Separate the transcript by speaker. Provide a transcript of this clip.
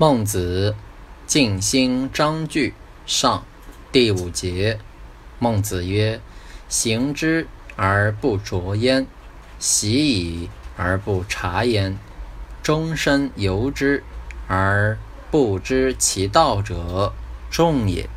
Speaker 1: 孟子《静心章句上》第五节，孟子曰：“行之而不着焉，习矣而不察焉，终身由之而不知其道者，众也。”